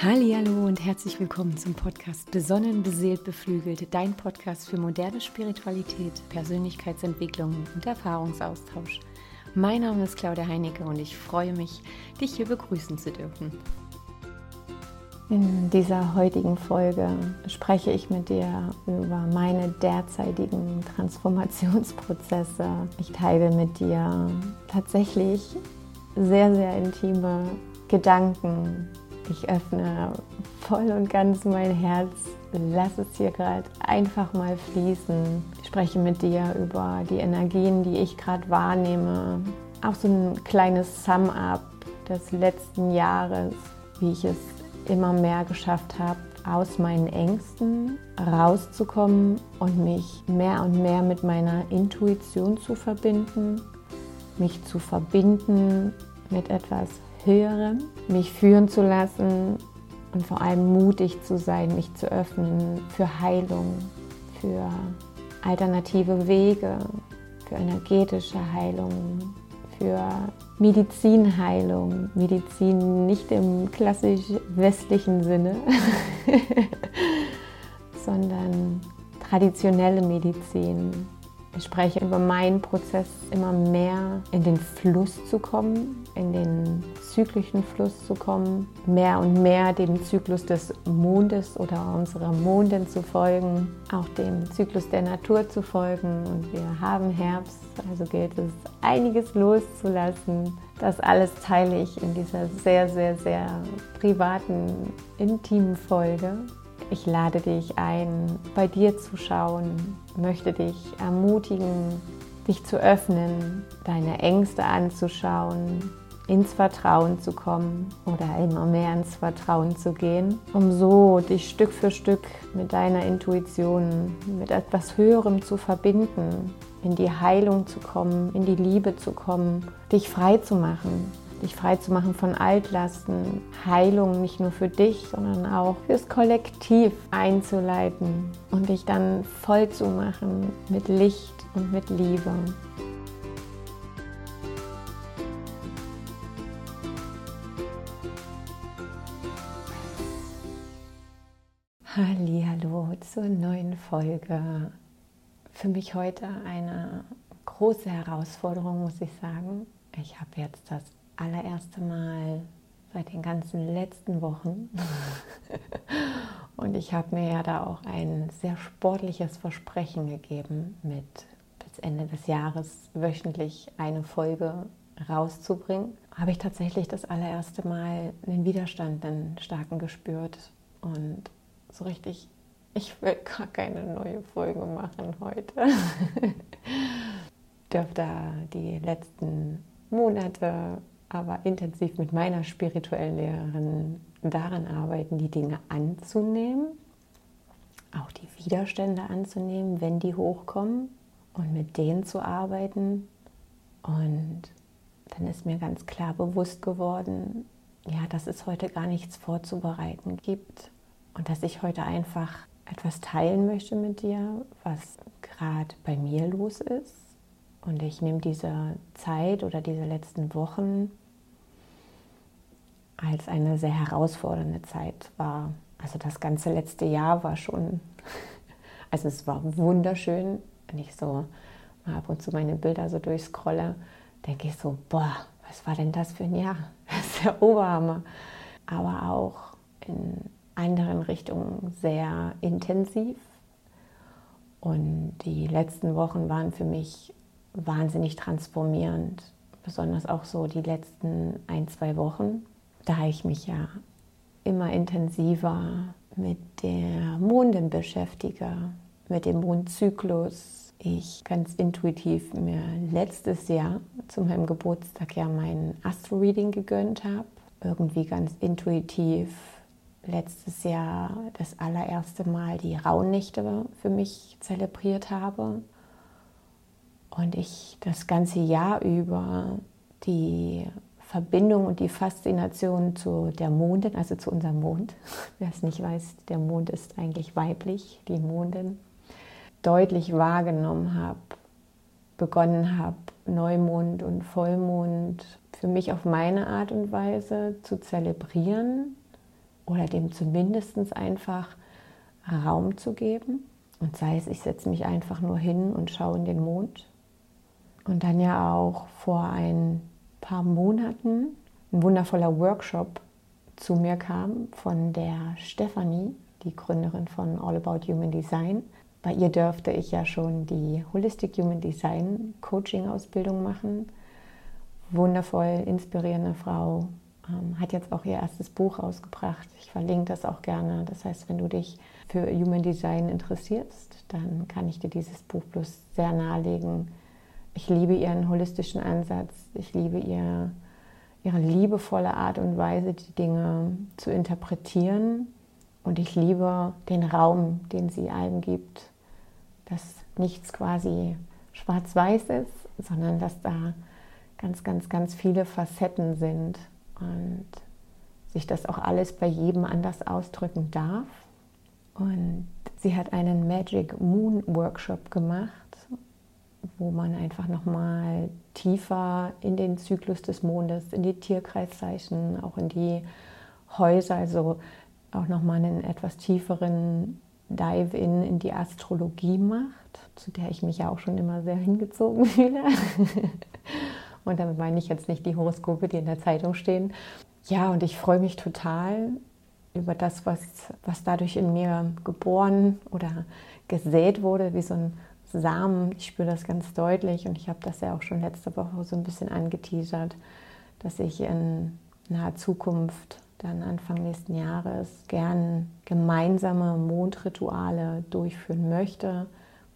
Hallo und herzlich willkommen zum Podcast Besonnen, beseelt, beflügelt, dein Podcast für moderne Spiritualität, Persönlichkeitsentwicklung und Erfahrungsaustausch. Mein Name ist Claudia Heinecke und ich freue mich, dich hier begrüßen zu dürfen. In dieser heutigen Folge spreche ich mit dir über meine derzeitigen Transformationsprozesse. Ich teile mit dir tatsächlich sehr, sehr intime Gedanken, ich öffne voll und ganz mein Herz. Lass es hier gerade einfach mal fließen. Ich spreche mit dir über die Energien, die ich gerade wahrnehme. Auch so ein kleines Sum-up des letzten Jahres, wie ich es immer mehr geschafft habe, aus meinen Ängsten rauszukommen und mich mehr und mehr mit meiner Intuition zu verbinden, mich zu verbinden mit etwas Höherem, mich führen zu lassen und vor allem mutig zu sein, mich zu öffnen für Heilung, für alternative Wege, für energetische Heilung, für Medizinheilung. Medizin nicht im klassisch westlichen Sinne, sondern traditionelle Medizin, ich spreche über meinen Prozess, immer mehr in den Fluss zu kommen, in den zyklischen Fluss zu kommen, mehr und mehr dem Zyklus des Mondes oder unserer Mondin zu folgen, auch dem Zyklus der Natur zu folgen. Und wir haben Herbst, also gilt es, einiges loszulassen. Das alles teile ich in dieser sehr, sehr, sehr privaten, intimen Folge. Ich lade dich ein, bei dir zu schauen, möchte dich ermutigen, dich zu öffnen, deine Ängste anzuschauen, ins Vertrauen zu kommen oder immer mehr ins Vertrauen zu gehen, um so dich Stück für Stück mit deiner Intuition, mit etwas Höherem zu verbinden, in die Heilung zu kommen, in die Liebe zu kommen, dich frei zu machen dich frei zu machen von Altlasten, Heilung nicht nur für dich, sondern auch fürs Kollektiv einzuleiten und dich dann voll zu machen mit Licht und mit Liebe. Hallo zur neuen Folge. Für mich heute eine große Herausforderung, muss ich sagen. Ich habe jetzt das allererste Mal seit den ganzen letzten Wochen. Und ich habe mir ja da auch ein sehr sportliches Versprechen gegeben, mit bis Ende des Jahres wöchentlich eine Folge rauszubringen. Habe ich tatsächlich das allererste Mal einen Widerstand, einen starken gespürt. Und so richtig, ich will gar keine neue Folge machen heute. Dürfte die letzten Monate aber intensiv mit meiner spirituellen Lehrerin daran arbeiten, die Dinge anzunehmen, auch die Widerstände anzunehmen, wenn die hochkommen und mit denen zu arbeiten. Und dann ist mir ganz klar bewusst geworden, ja, dass es heute gar nichts vorzubereiten gibt und dass ich heute einfach etwas teilen möchte mit dir, was gerade bei mir los ist. Und ich nehme diese Zeit oder diese letzten Wochen als eine sehr herausfordernde Zeit war. Also das ganze letzte Jahr war schon, also es war wunderschön. Wenn ich so mal ab und zu meine Bilder so durchscrolle, denke ich so, boah, was war denn das für ein Jahr? Das ist der Oberhammer. Aber auch in anderen Richtungen sehr intensiv. Und die letzten Wochen waren für mich wahnsinnig transformierend. Besonders auch so die letzten ein, zwei Wochen da ich mich ja immer intensiver mit der Mondin beschäftige, mit dem Mondzyklus. Ich ganz intuitiv mir letztes Jahr zu meinem Geburtstag ja mein Astro-Reading gegönnt habe. Irgendwie ganz intuitiv letztes Jahr das allererste Mal die Rauhnächte für mich zelebriert habe. Und ich das ganze Jahr über die Verbindung und die Faszination zu der Mondin, also zu unserem Mond. Wer es nicht weiß, der Mond ist eigentlich weiblich, die Mondin, deutlich wahrgenommen habe, begonnen habe, Neumond und Vollmond für mich auf meine Art und Weise zu zelebrieren oder dem zumindest einfach Raum zu geben. Und sei es, ich setze mich einfach nur hin und schaue in den Mond. Und dann ja auch vor ein paar Monaten ein wundervoller Workshop zu mir kam von der Stefanie, die Gründerin von All About Human Design. Bei ihr dürfte ich ja schon die Holistic Human Design Coaching Ausbildung machen. Wundervoll, inspirierende Frau, ähm, hat jetzt auch ihr erstes Buch rausgebracht. Ich verlinke das auch gerne. Das heißt, wenn du dich für Human Design interessierst, dann kann ich dir dieses Buch bloß sehr nahelegen. Ich liebe ihren holistischen Ansatz. Ich liebe ihr, ihre liebevolle Art und Weise, die Dinge zu interpretieren. Und ich liebe den Raum, den sie allen gibt, dass nichts quasi schwarz-weiß ist, sondern dass da ganz, ganz, ganz viele Facetten sind und sich das auch alles bei jedem anders ausdrücken darf. Und sie hat einen Magic Moon Workshop gemacht, wo man einfach nochmal tiefer in den Zyklus des Mondes, in die Tierkreiszeichen, auch in die Häuser, also auch nochmal einen etwas tieferen Dive-In in die Astrologie macht, zu der ich mich ja auch schon immer sehr hingezogen fühle. Und damit meine ich jetzt nicht die Horoskope, die in der Zeitung stehen. Ja, und ich freue mich total über das, was, was dadurch in mir geboren oder gesät wurde, wie so ein Samen. Ich spüre das ganz deutlich und ich habe das ja auch schon letzte Woche so ein bisschen angeteasert, dass ich in naher Zukunft, dann Anfang nächsten Jahres, gern gemeinsame Mondrituale durchführen möchte,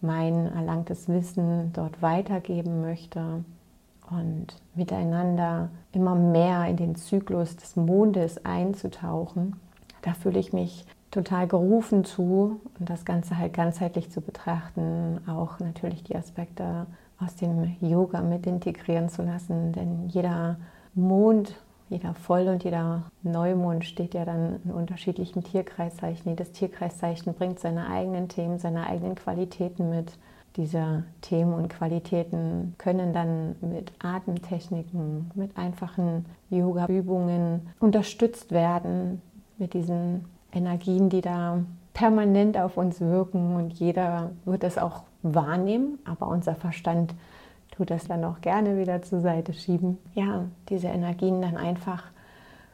mein erlangtes Wissen dort weitergeben möchte und miteinander immer mehr in den Zyklus des Mondes einzutauchen. Da fühle ich mich total gerufen zu und das Ganze halt ganzheitlich zu betrachten, auch natürlich die Aspekte aus dem Yoga mit integrieren zu lassen, denn jeder Mond, jeder Voll- und jeder Neumond steht ja dann in unterschiedlichen Tierkreiszeichen. Jedes Tierkreiszeichen bringt seine eigenen Themen, seine eigenen Qualitäten mit diese Themen und Qualitäten können dann mit Atemtechniken, mit einfachen Yoga-Übungen unterstützt werden, mit diesen Energien, die da permanent auf uns wirken und jeder wird es auch wahrnehmen, aber unser Verstand tut das dann auch gerne wieder zur Seite schieben. Ja, diese Energien dann einfach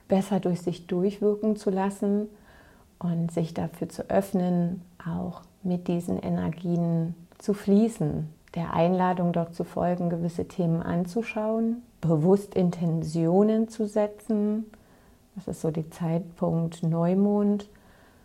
besser durch sich durchwirken zu lassen und sich dafür zu öffnen, auch mit diesen Energien zu fließen, der Einladung dort zu folgen, gewisse Themen anzuschauen, bewusst Intentionen zu setzen. Das ist so die Zeitpunkt Neumond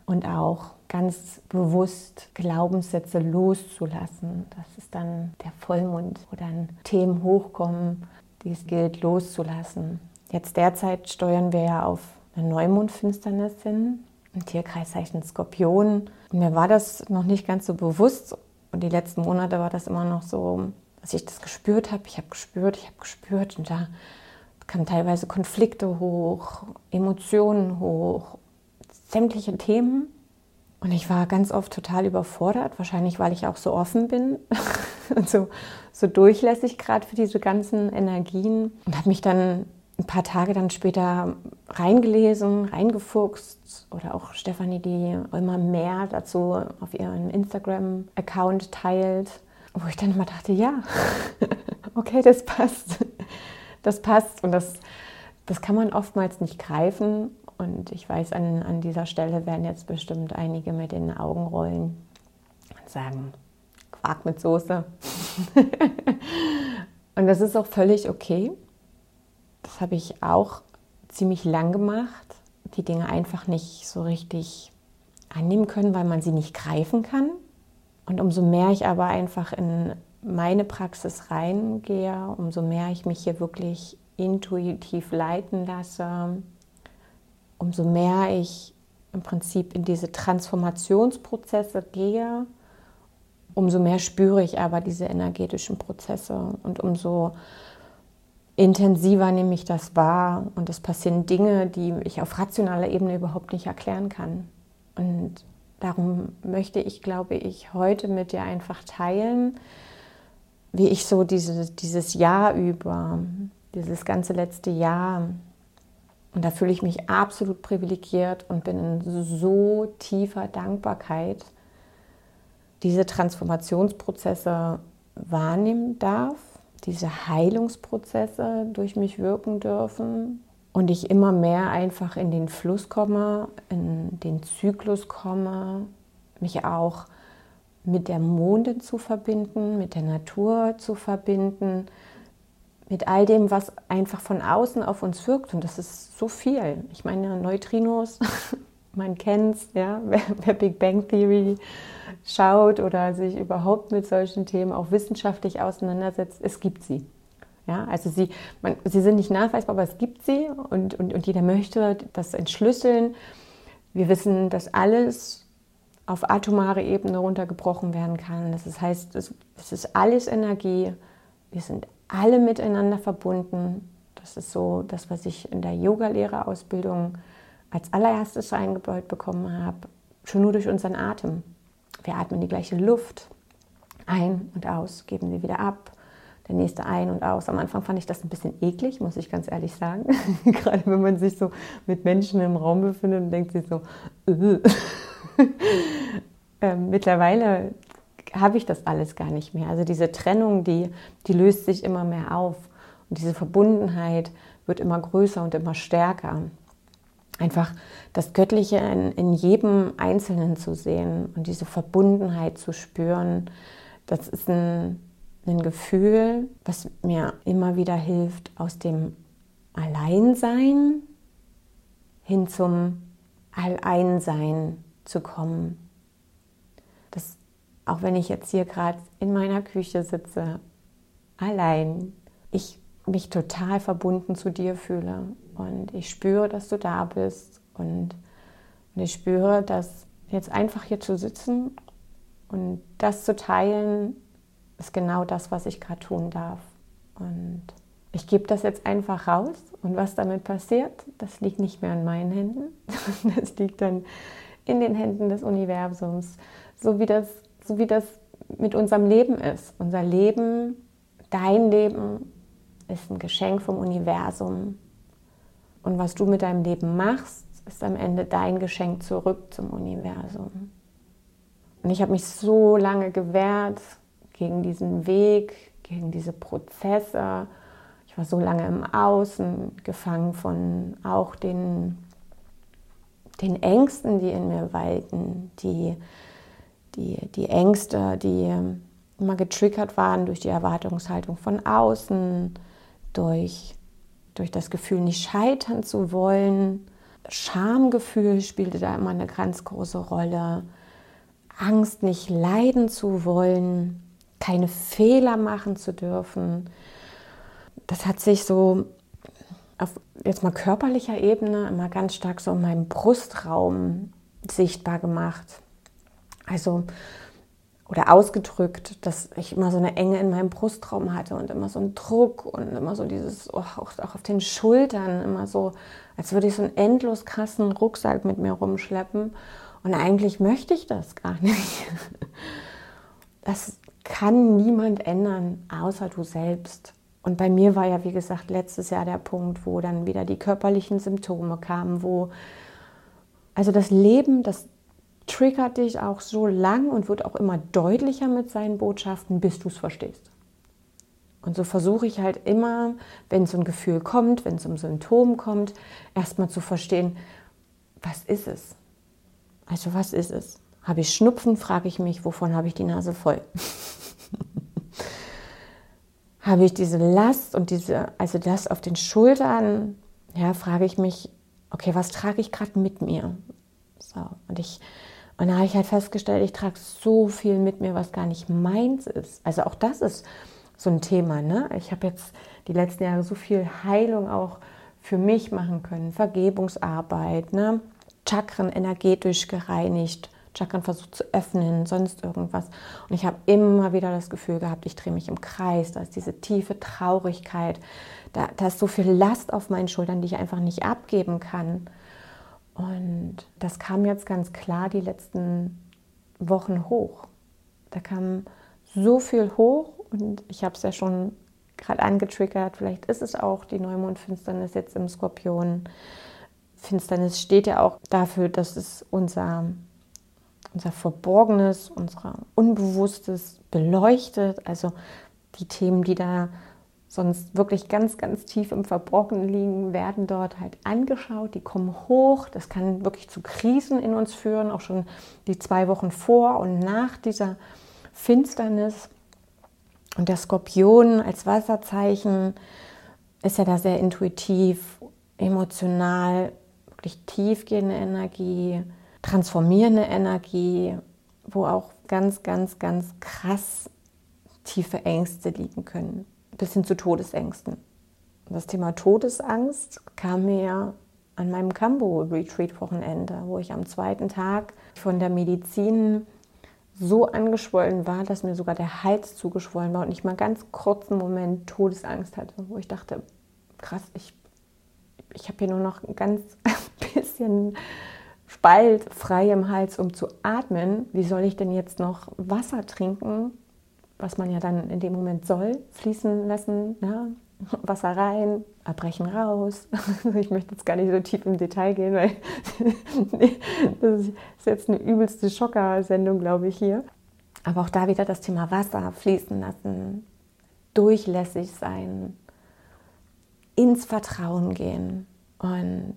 und auch ganz bewusst Glaubenssätze loszulassen. Das ist dann der Vollmond, wo dann Themen hochkommen, die es gilt loszulassen. Jetzt derzeit steuern wir ja auf eine Neumondfinsternis hin, im Tierkreiszeichen Skorpion. Und mir war das noch nicht ganz so bewusst und die letzten Monate war das immer noch so, dass ich das gespürt habe. Ich habe gespürt, ich habe gespürt. Und da kamen teilweise Konflikte hoch, Emotionen hoch, sämtliche Themen. Und ich war ganz oft total überfordert, wahrscheinlich weil ich auch so offen bin und so, so durchlässig gerade für diese ganzen Energien. Und habe mich dann ein paar Tage dann später reingelesen, reingefuchst oder auch Stefanie, die immer mehr dazu auf ihrem Instagram-Account teilt, wo ich dann immer dachte, ja, okay, das passt. Das passt und das, das kann man oftmals nicht greifen. Und ich weiß, an, an dieser Stelle werden jetzt bestimmt einige mit den Augen rollen und sagen, Quark mit Soße. und das ist auch völlig okay. Das habe ich auch ziemlich lang gemacht. Die Dinge einfach nicht so richtig annehmen können, weil man sie nicht greifen kann. Und umso mehr ich aber einfach in meine Praxis reingehe, umso mehr ich mich hier wirklich intuitiv leiten lasse, umso mehr ich im Prinzip in diese Transformationsprozesse gehe, umso mehr spüre ich aber diese energetischen Prozesse und umso intensiver nehme ich das wahr und es passieren Dinge, die ich auf rationaler Ebene überhaupt nicht erklären kann. Und darum möchte ich, glaube ich, heute mit dir einfach teilen, wie ich so diese, dieses Jahr über, dieses ganze letzte Jahr Und da fühle ich mich absolut privilegiert und bin in so tiefer Dankbarkeit, diese Transformationsprozesse wahrnehmen darf, diese Heilungsprozesse durch mich wirken dürfen und ich immer mehr einfach in den Fluss komme, in den Zyklus komme, mich auch mit der Mondin zu verbinden, mit der Natur zu verbinden, mit all dem, was einfach von außen auf uns wirkt. Und das ist so viel. Ich meine, Neutrinos, man kennt es, ja, wer, wer Big Bang Theory schaut oder sich überhaupt mit solchen Themen auch wissenschaftlich auseinandersetzt, es gibt sie. Ja, also sie, man, sie sind nicht nachweisbar, aber es gibt sie und, und, und jeder möchte das entschlüsseln. Wir wissen, dass alles auf atomare Ebene runtergebrochen werden kann. Das heißt, es, ist alles Energie. Wir sind alle miteinander verbunden. Das ist so das, was ich in der Yoga-Lehrerausbildung als allererstes eingebaut bekommen habe, schon nur durch unseren Atem. Wir atmen die gleiche Luft ein und aus, geben sie wieder ab. Der nächste ein und aus. Am Anfang fand ich das ein bisschen eklig, muss ich ganz ehrlich sagen. Gerade wenn man sich so mit Menschen im Raum befindet und denkt sich so, äh. ähm, mittlerweile habe ich das alles gar nicht mehr. Also diese Trennung, die, die löst sich immer mehr auf. Und diese Verbundenheit wird immer größer und immer stärker. Einfach das Göttliche in, in jedem Einzelnen zu sehen und diese Verbundenheit zu spüren, das ist ein, ein Gefühl, was mir immer wieder hilft, aus dem Alleinsein hin zum Alleinsein zu kommen. Das auch wenn ich jetzt hier gerade in meiner Küche sitze, allein, ich mich total verbunden zu dir fühle und ich spüre, dass du da bist und, und ich spüre, dass jetzt einfach hier zu sitzen und das zu teilen, ist genau das, was ich gerade tun darf. Und ich gebe das jetzt einfach raus und was damit passiert, das liegt nicht mehr in meinen Händen, das liegt dann in den Händen des Universums, so wie das so wie das mit unserem Leben ist. Unser Leben, dein Leben ist ein Geschenk vom Universum. Und was du mit deinem Leben machst, ist am Ende dein Geschenk zurück zum Universum. Und ich habe mich so lange gewehrt gegen diesen Weg, gegen diese Prozesse. Ich war so lange im Außen, gefangen von auch den, den Ängsten, die in mir walten, die die, die Ängste, die immer getriggert waren durch die Erwartungshaltung von außen, durch, durch das Gefühl, nicht scheitern zu wollen. Schamgefühl spielte da immer eine ganz große Rolle. Angst, nicht leiden zu wollen, keine Fehler machen zu dürfen. Das hat sich so auf jetzt mal körperlicher Ebene immer ganz stark so in meinem Brustraum sichtbar gemacht. Also, oder ausgedrückt, dass ich immer so eine Enge in meinem Brustraum hatte und immer so einen Druck und immer so dieses, oh, auch, auch, auf den Schultern, immer so, als würde ich so einen endlos krassen Rucksack mit mir rumschleppen. Und eigentlich möchte ich das gar nicht. Das kann niemand ändern, außer du selbst. Und bei mir war ja, wie gesagt, letztes Jahr der Punkt, wo dann wieder die körperlichen Symptome kamen, wo also das Leben, das triggert dich auch so lang und wird auch immer deutlicher mit seinen Botschaften, bis du es verstehst. Und so versuche ich halt immer, wenn so ein Gefühl kommt, wenn so ein Symptom kommt, erstmal zu verstehen, was ist es? Also was ist es? Habe ich Schnupfen, frage ich mich, wovon habe ich die Nase voll? Habe ich diese Last und diese, also das auf den Schultern, ja, frage ich mich, okay, was trage ich gerade mit mir? So, und ich und da habe ich halt festgestellt, ich trage so viel mit mir, was gar nicht meins ist. Also auch das ist so ein Thema. Ne? Ich habe jetzt die letzten Jahre so viel Heilung auch für mich machen können, Vergebungsarbeit, ne? Chakren energetisch gereinigt, Chakren versucht zu öffnen, sonst irgendwas. Und ich habe immer wieder das Gefühl gehabt, ich drehe mich im Kreis, da ist diese tiefe Traurigkeit, da, da ist so viel Last auf meinen Schultern, die ich einfach nicht abgeben kann. Und das kam jetzt ganz klar die letzten Wochen hoch. Da kam so viel hoch und ich habe es ja schon gerade angetriggert. Vielleicht ist es auch die Neumondfinsternis jetzt im Skorpion. Finsternis steht ja auch dafür, dass es unser, unser Verborgenes, unser Unbewusstes beleuchtet. Also die Themen, die da sonst wirklich ganz, ganz tief im Verborgenen liegen, werden dort halt angeschaut, die kommen hoch. Das kann wirklich zu Krisen in uns führen, auch schon die zwei Wochen vor und nach dieser Finsternis. Und der Skorpion als Wasserzeichen ist ja da sehr intuitiv, emotional, wirklich tiefgehende Energie, transformierende Energie, wo auch ganz, ganz, ganz krass tiefe Ängste liegen können bis hin zu Todesängsten. Das Thema Todesangst kam mir an meinem Cambo-Retreat-Wochenende, wo ich am zweiten Tag von der Medizin so angeschwollen war, dass mir sogar der Hals zugeschwollen war und ich mal ganz kurzen Moment Todesangst hatte, wo ich dachte, krass, ich, ich habe hier nur noch ein ganz bisschen Spalt frei im Hals, um zu atmen. Wie soll ich denn jetzt noch Wasser trinken, was man ja dann in dem Moment soll, fließen lassen, ja? Wasser rein, Erbrechen raus. Ich möchte jetzt gar nicht so tief im Detail gehen, weil das ist jetzt eine übelste Schocker-Sendung, glaube ich, hier. Aber auch da wieder das Thema Wasser fließen lassen, durchlässig sein, ins Vertrauen gehen. Und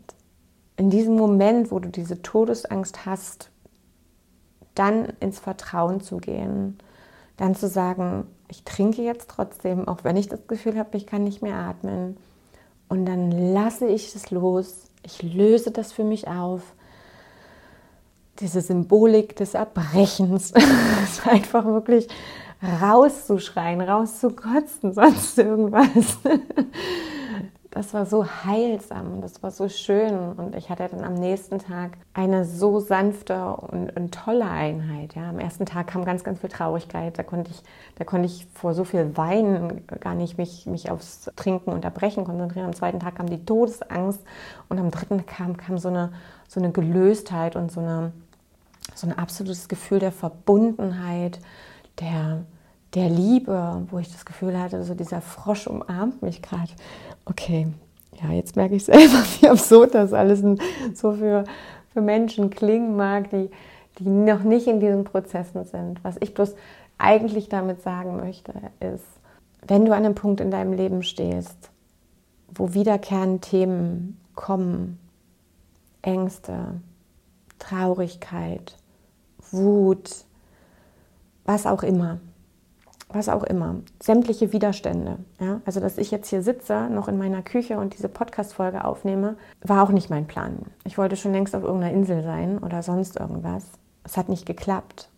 in diesem Moment, wo du diese Todesangst hast, dann ins Vertrauen zu gehen dann zu sagen, ich trinke jetzt trotzdem, auch wenn ich das Gefühl habe, ich kann nicht mehr atmen. Und dann lasse ich es los. Ich löse das für mich auf. Diese Symbolik des Erbrechens. einfach wirklich rauszuschreien, rauszukotzen, sonst irgendwas das war so heilsam, das war so schön. Und ich hatte dann am nächsten Tag eine so sanfte und, und, tolle Einheit. Ja. Am ersten Tag kam ganz, ganz viel Traurigkeit. Da konnte ich, da konnte ich vor so viel Weinen gar nicht mich, mich aufs Trinken und Erbrechen konzentrieren. Am zweiten Tag kam die Todesangst und am dritten kam, kam so, eine, so eine Gelöstheit und so, eine, so ein absolutes Gefühl der Verbundenheit, der, der Liebe, wo ich das Gefühl hatte, so dieser Frosch umarmt mich gerade. Okay, ja, jetzt merke ich selber, wie absurd das alles so für, für Menschen klingen mag, die, die noch nicht in diesen Prozessen sind. Was ich bloß eigentlich damit sagen möchte, ist, wenn du an einem Punkt in deinem Leben stehst, wo wiederkehrende Themen kommen, Ängste, Traurigkeit, Wut, was auch immer, was auch immer, sämtliche Widerstände. Ja? Also, dass ich jetzt hier sitze, noch in meiner Küche und diese Podcast-Folge aufnehme, war auch nicht mein Plan. Ich wollte schon längst auf irgendeiner Insel sein oder sonst irgendwas. Es hat nicht geklappt.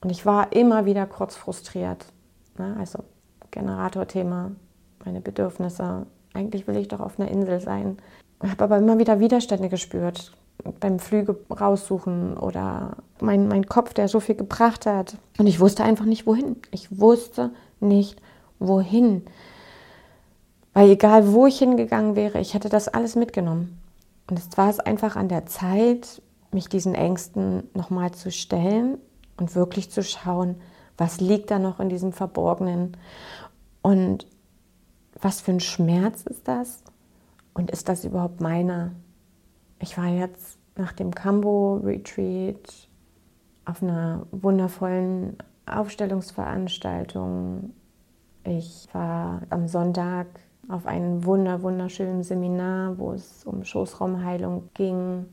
Und ich war immer wieder kurz frustriert. Ne? Also, Generatorthema, meine Bedürfnisse. Eigentlich will ich doch auf einer Insel sein. Ich habe aber immer wieder Widerstände gespürt beim Flüge raussuchen oder mein, mein Kopf, der so viel gebracht hat. Und ich wusste einfach nicht, wohin. Ich wusste nicht, wohin. Weil egal, wo ich hingegangen wäre, ich hätte das alles mitgenommen. Und es war es einfach an der Zeit, mich diesen Ängsten nochmal zu stellen und wirklich zu schauen, was liegt da noch in diesem Verborgenen und was für ein Schmerz ist das und ist das überhaupt meiner? Ich war jetzt nach dem Cambo-Retreat auf einer wundervollen Aufstellungsveranstaltung. Ich war am Sonntag auf einem wunder wunderschönen Seminar, wo es um Schoßraumheilung ging,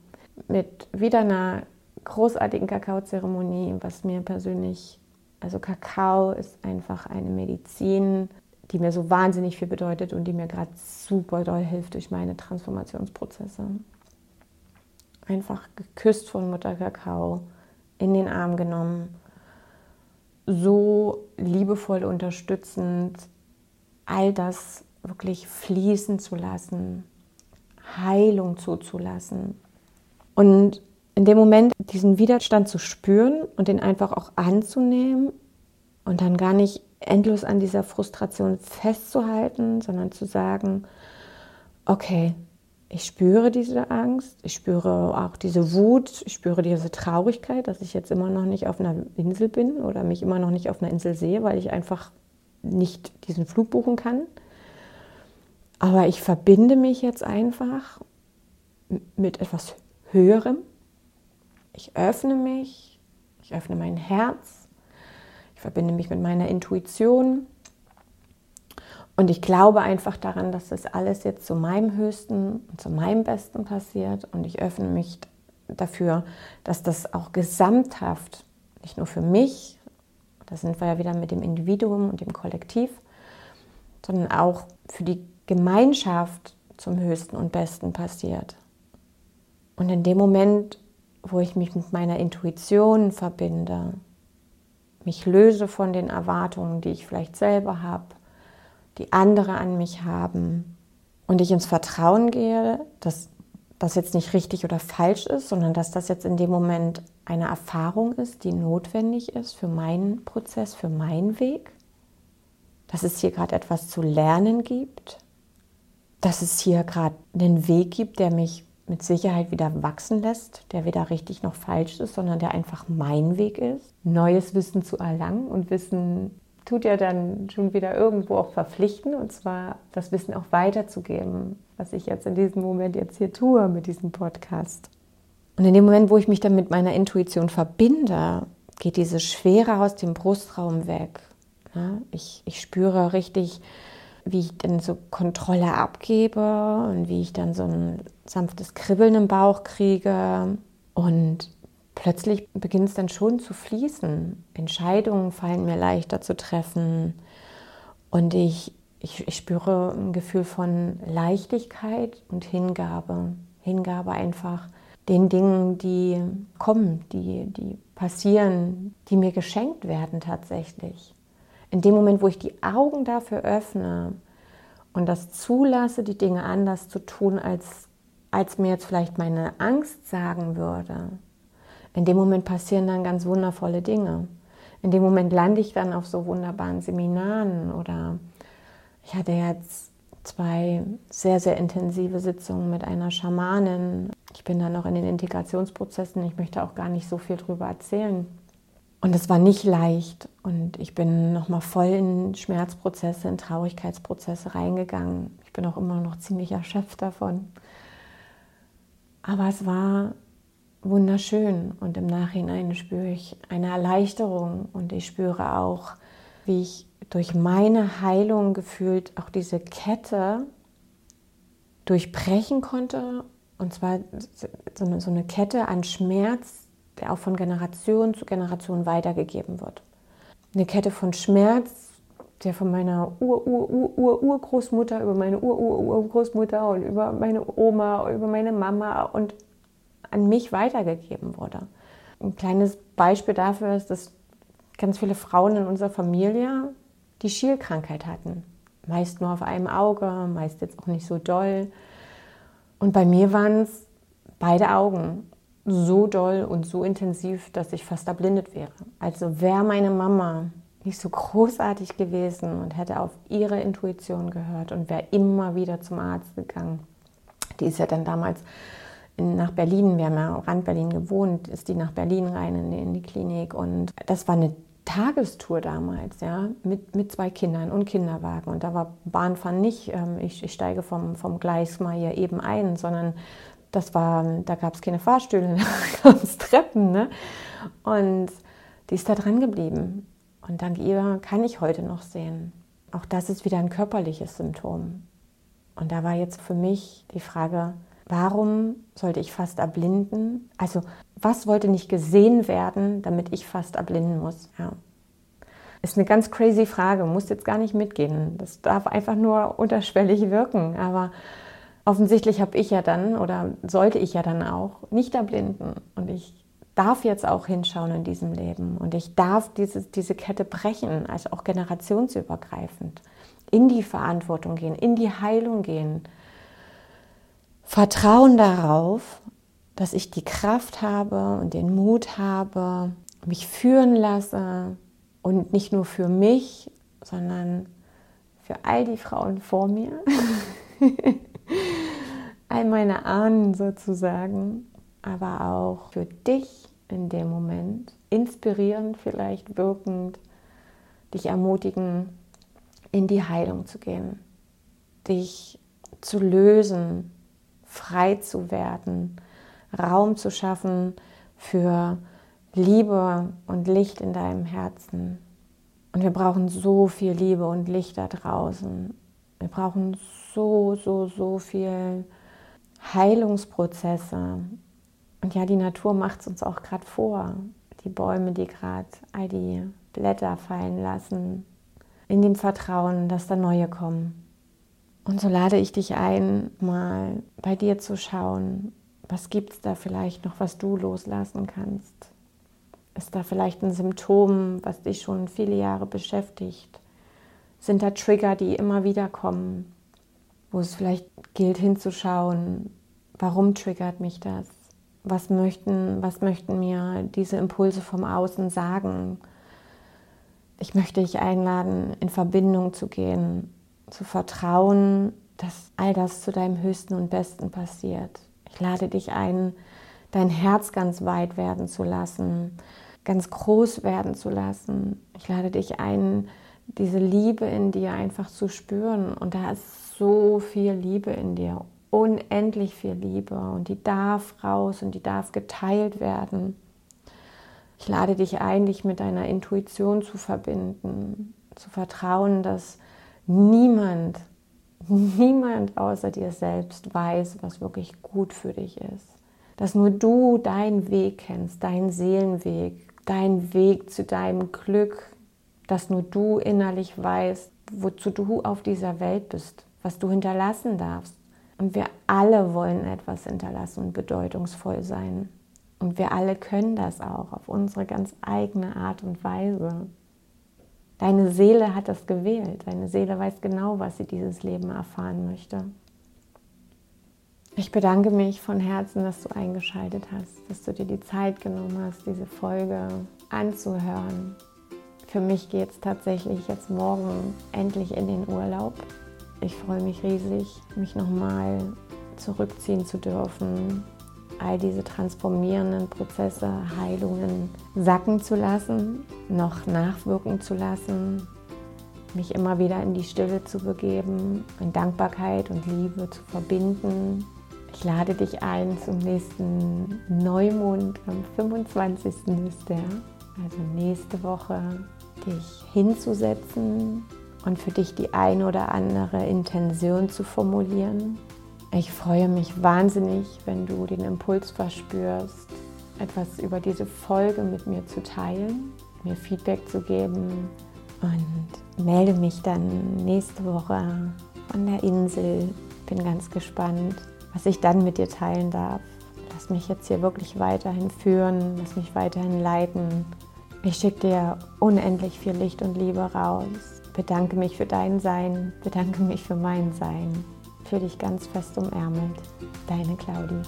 mit wieder einer großartigen Kakaozeremonie, was mir persönlich, also Kakao ist einfach eine Medizin, die mir so wahnsinnig viel bedeutet und die mir gerade super doll hilft durch meine Transformationsprozesse einfach geküsst von Mutter Kakao, in den Arm genommen, so liebevoll unterstützend, all das wirklich fließen zu lassen, Heilung zuzulassen. Und in dem Moment diesen Widerstand zu spüren und den einfach auch anzunehmen und dann gar nicht endlos an dieser Frustration festzuhalten, sondern zu sagen, okay, ich spüre diese Angst, ich spüre auch diese Wut, ich spüre diese Traurigkeit, dass ich jetzt immer noch nicht auf einer Insel bin oder mich immer noch nicht auf einer Insel sehe, weil ich einfach nicht diesen Flug buchen kann. Aber ich verbinde mich jetzt einfach mit etwas Höherem. Ich öffne mich, ich öffne mein Herz, ich verbinde mich mit meiner Intuition. Und ich glaube einfach daran, dass das alles jetzt zu meinem Höchsten und zu meinem Besten passiert. Und ich öffne mich dafür, dass das auch gesamthaft, nicht nur für mich, da sind wir ja wieder mit dem Individuum und dem Kollektiv, sondern auch für die Gemeinschaft zum Höchsten und Besten passiert. Und in dem Moment, wo ich mich mit meiner Intuition verbinde, mich löse von den Erwartungen, die ich vielleicht selber habe, die andere an mich haben, und ich ins Vertrauen gehe, dass das jetzt nicht richtig oder falsch ist, sondern dass das jetzt in dem Moment eine Erfahrung ist, die notwendig ist für meinen Prozess, für meinen Weg, dass es hier gerade etwas zu lernen gibt, dass es hier gerade einen Weg gibt, der mich mit Sicherheit wieder wachsen lässt, der weder richtig noch falsch ist, sondern der einfach mein Weg ist, neues Wissen zu erlangen und Wissen tut ja dann schon wieder irgendwo auch verpflichten und zwar das Wissen auch weiterzugeben, was ich jetzt in diesem Moment jetzt hier tue mit diesem Podcast. Und in dem Moment, wo ich mich dann mit meiner Intuition verbinde, geht diese Schwere aus dem Brustraum weg. Ja, ich, ich spüre richtig, wie ich dann so Kontrolle abgebe und wie ich dann so ein sanftes Kribbeln im Bauch kriege. Und plötzlich beginnt es dann schon zu fließen. Entscheidungen fallen mir leichter zu treffen. Und ich, ich, ich spüre ein Gefühl von Leichtigkeit und Hingabe. Hingabe einfach den Dingen, die kommen, die, die passieren, die mir geschenkt werden tatsächlich. In dem Moment, wo ich die Augen dafür öffne und das zulasse, die Dinge anders zu tun, als, als mir jetzt vielleicht meine Angst sagen würde, in dem Moment passieren dann ganz wundervolle Dinge. In dem Moment lande ich dann auf so wunderbaren Seminaren oder ich hatte jetzt zwei sehr, sehr intensive Sitzungen mit einer Schamanin. Ich bin dann noch in den Integrationsprozessen. Ich möchte auch gar nicht so viel darüber erzählen. Und es war nicht leicht. Und ich bin nochmal voll in Schmerzprozesse, in Traurigkeitsprozesse reingegangen. Ich bin auch immer noch ziemlich erschöpft davon. Aber es war wunderschön und im Nachhinein spüre ich eine Erleichterung und ich spüre auch, wie ich durch meine Heilung gefühlt auch diese Kette durchbrechen konnte und zwar so eine, so eine Kette an Schmerz, der auch von Generation zu Generation weitergegeben wird. Eine Kette von Schmerz, der von meiner Ur-Ur-Ur-Urgroßmutter über meine Ur-Ur-Urgroßmutter und über meine Oma, über meine Mama und an mich weitergegeben wurde. Ein kleines Beispiel dafür ist, dass ganz viele Frauen in unserer Familie die Schielkrankheit hatten. Meist nur auf einem Auge, meist jetzt auch nicht so doll. Und bei mir waren es beide Augen so doll und so intensiv, dass ich fast erblindet wäre. Also wäre meine Mama nicht so großartig gewesen und hätte auf ihre Intuition gehört und wäre immer wieder zum Arzt gegangen. Die ist ja dann damals nach Berlin, wir haben ja Rand Berlin gewohnt, ist die nach Berlin rein in die, in die Klinik und das war eine Tagestour damals, ja, mit, mit zwei Kindern und Kinderwagen. Und da war Bahnfahren nicht, ähm, ich, ich, steige vom, vom Gleis mal hier eben ein, sondern das war, da gab es keine Fahrstühle, da gab es Treppen. Ne? Und die ist da dran geblieben. Und dank ihr kann ich heute noch sehen. Auch das ist wieder ein körperliches Symptom. Und da war jetzt für mich die Frage, Warum sollte ich fast erblinden? Also, was wollte nicht gesehen werden, damit ich fast erblinden muss? Ja. Ist eine ganz crazy Frage, muss jetzt gar nicht mitgehen. Das darf einfach nur unterschwellig wirken. Aber offensichtlich habe ich ja dann oder sollte ich ja dann auch nicht erblinden. Und ich darf jetzt auch hinschauen in diesem Leben. Und ich darf diese, diese Kette brechen, also auch generationsübergreifend. In die Verantwortung gehen, in die Heilung gehen Vertrauen darauf, dass ich die Kraft habe und den Mut habe, mich führen lasse und nicht nur für mich, sondern für all die Frauen vor mir, all meine Ahnen sozusagen, aber auch für dich in dem Moment, inspirierend vielleicht, wirkend, dich ermutigen, in die Heilung zu gehen, dich zu lösen, frei zu werden, Raum zu schaffen für Liebe und Licht in deinem Herzen. Und wir brauchen so viel Liebe und Licht da draußen. Wir brauchen so, so, so viel Heilungsprozesse. Und ja, die Natur macht es uns auch gerade vor. Die Bäume, die gerade all die Blätter fallen lassen, in dem Vertrauen, dass da neue kommen. Und so lade ich dich ein, mal bei dir zu schauen, was gibt es da vielleicht noch, was du loslassen kannst. Ist da vielleicht ein Symptom, was dich schon viele Jahre beschäftigt? Sind da Trigger, die immer wieder kommen, wo es vielleicht gilt hinzuschauen, warum triggert mich das? Was möchten, was möchten mir diese Impulse vom Außen sagen? Ich möchte dich einladen, in Verbindung zu gehen, zu vertrauen, dass all das zu deinem Höchsten und Besten passiert. Ich lade dich ein, dein Herz ganz weit werden zu lassen, ganz groß werden zu lassen. Ich lade dich ein, diese Liebe in dir einfach zu spüren. Und da ist so viel Liebe in dir, unendlich viel Liebe. Und die darf raus und die darf geteilt werden. Ich lade dich ein, dich mit deiner Intuition zu verbinden, zu vertrauen, dass niemand, niemand außer dir selbst weiß, was wirklich gut für dich ist. Dass nur du deinen Weg kennst, deinen Seelenweg, deinen Weg zu deinem Glück, dass nur du innerlich weißt, wozu du auf dieser Welt bist, was du hinterlassen darfst. Und wir alle wollen etwas hinterlassen und bedeutungsvoll sein. Und wir alle können das auch auf unsere ganz eigene Art und Weise. Deine Seele hat das gewählt. Deine Seele weiß genau, was sie dieses Leben erfahren möchte. Ich bedanke mich von Herzen, dass du eingeschaltet hast, dass du dir die Zeit genommen hast, diese Folge anzuhören. Für mich geht es tatsächlich jetzt morgen endlich in den Urlaub. Ich freue mich riesig, mich nochmal zurückziehen zu dürfen, all diese transformierenden Prozesse, Heilungen sacken zu lassen, noch nachwirken zu lassen, mich immer wieder in die Stille zu begeben, in Dankbarkeit und Liebe zu verbinden. Ich lade dich ein zum nächsten Neumond am 25. ist der, also nächste Woche, dich hinzusetzen und für dich die ein oder andere Intention zu formulieren, ich freue mich wahnsinnig, wenn du den Impuls verspürst, etwas über diese Folge mit mir zu teilen, mir Feedback zu geben und melde mich dann nächste Woche von der Insel. Bin ganz gespannt, was ich dann mit dir teilen darf. Lass mich jetzt hier wirklich weiterhin führen, lass mich weiterhin leiten. Ich schicke dir unendlich viel Licht und Liebe raus. Bedanke mich für dein Sein, bedanke mich für mein Sein für dich ganz fest umärmelt. Deine Claudie.